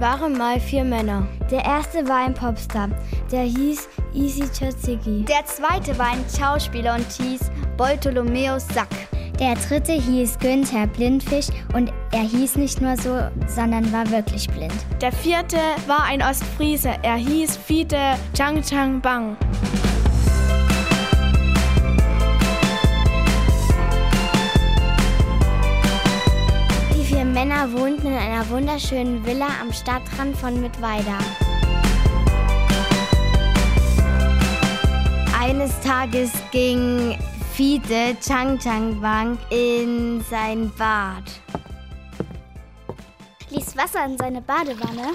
waren mal vier Männer. Der erste war ein Popstar, der hieß Easy Tzatziki. Der zweite war ein Schauspieler und hieß Bartholomäus Sack. Der dritte hieß Günther Blindfisch und er hieß nicht nur so, sondern war wirklich blind. Der vierte war ein Ostfriese, er hieß Fiete Chang Chang Bang. Männer wohnten in einer wunderschönen Villa am Stadtrand von Mittweida. Eines Tages ging Fiete Chang Chang Bang in sein Bad. Ließ Wasser in seine Badewanne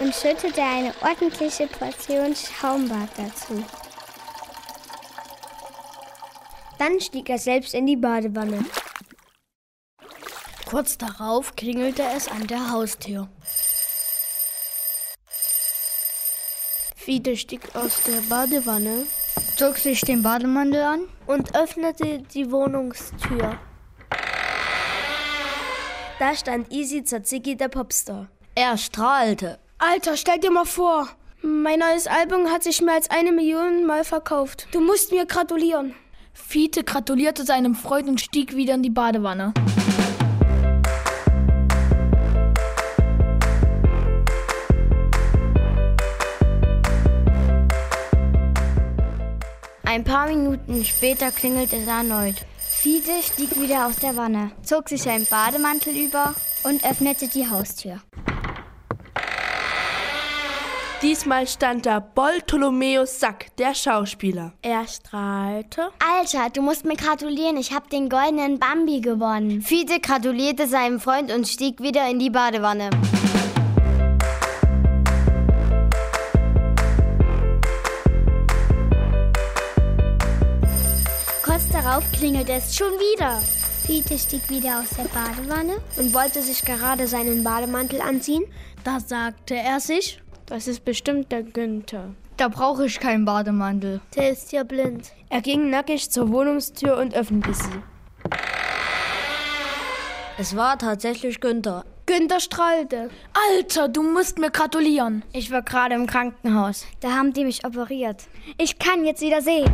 und schüttete eine ordentliche Portion Schaumbad dazu. Dann stieg er selbst in die Badewanne. Kurz darauf klingelte es an der Haustür. Fiete stieg aus der Badewanne, zog sich den Bademantel an und öffnete die Wohnungstür. Da stand Easy Tzatziki, der Popstar. Er strahlte. Alter, stell dir mal vor, mein neues Album hat sich mehr als eine Million Mal verkauft. Du musst mir gratulieren. Fiete gratulierte seinem Freund und stieg wieder in die Badewanne. Ein paar Minuten später klingelte es erneut. Fiete stieg wieder aus der Wanne, zog sich einen Bademantel über und öffnete die Haustür. Diesmal stand da Bartholomäus Sack, der Schauspieler. Er strahlte. Alter, du musst mir gratulieren, ich hab den goldenen Bambi gewonnen. Fiete gratulierte seinem Freund und stieg wieder in die Badewanne. Darauf klingelte es schon wieder. Fiete stieg wieder aus der Badewanne und wollte sich gerade seinen Bademantel anziehen. Da sagte er sich, das ist bestimmt der Günther. Da brauche ich keinen Bademantel. Der ist ja blind. Er ging nackig zur Wohnungstür und öffnete sie. Es war tatsächlich Günther. Günther strahlte. Alter, du musst mir gratulieren. Ich war gerade im Krankenhaus. Da haben die mich operiert. Ich kann jetzt wieder sehen.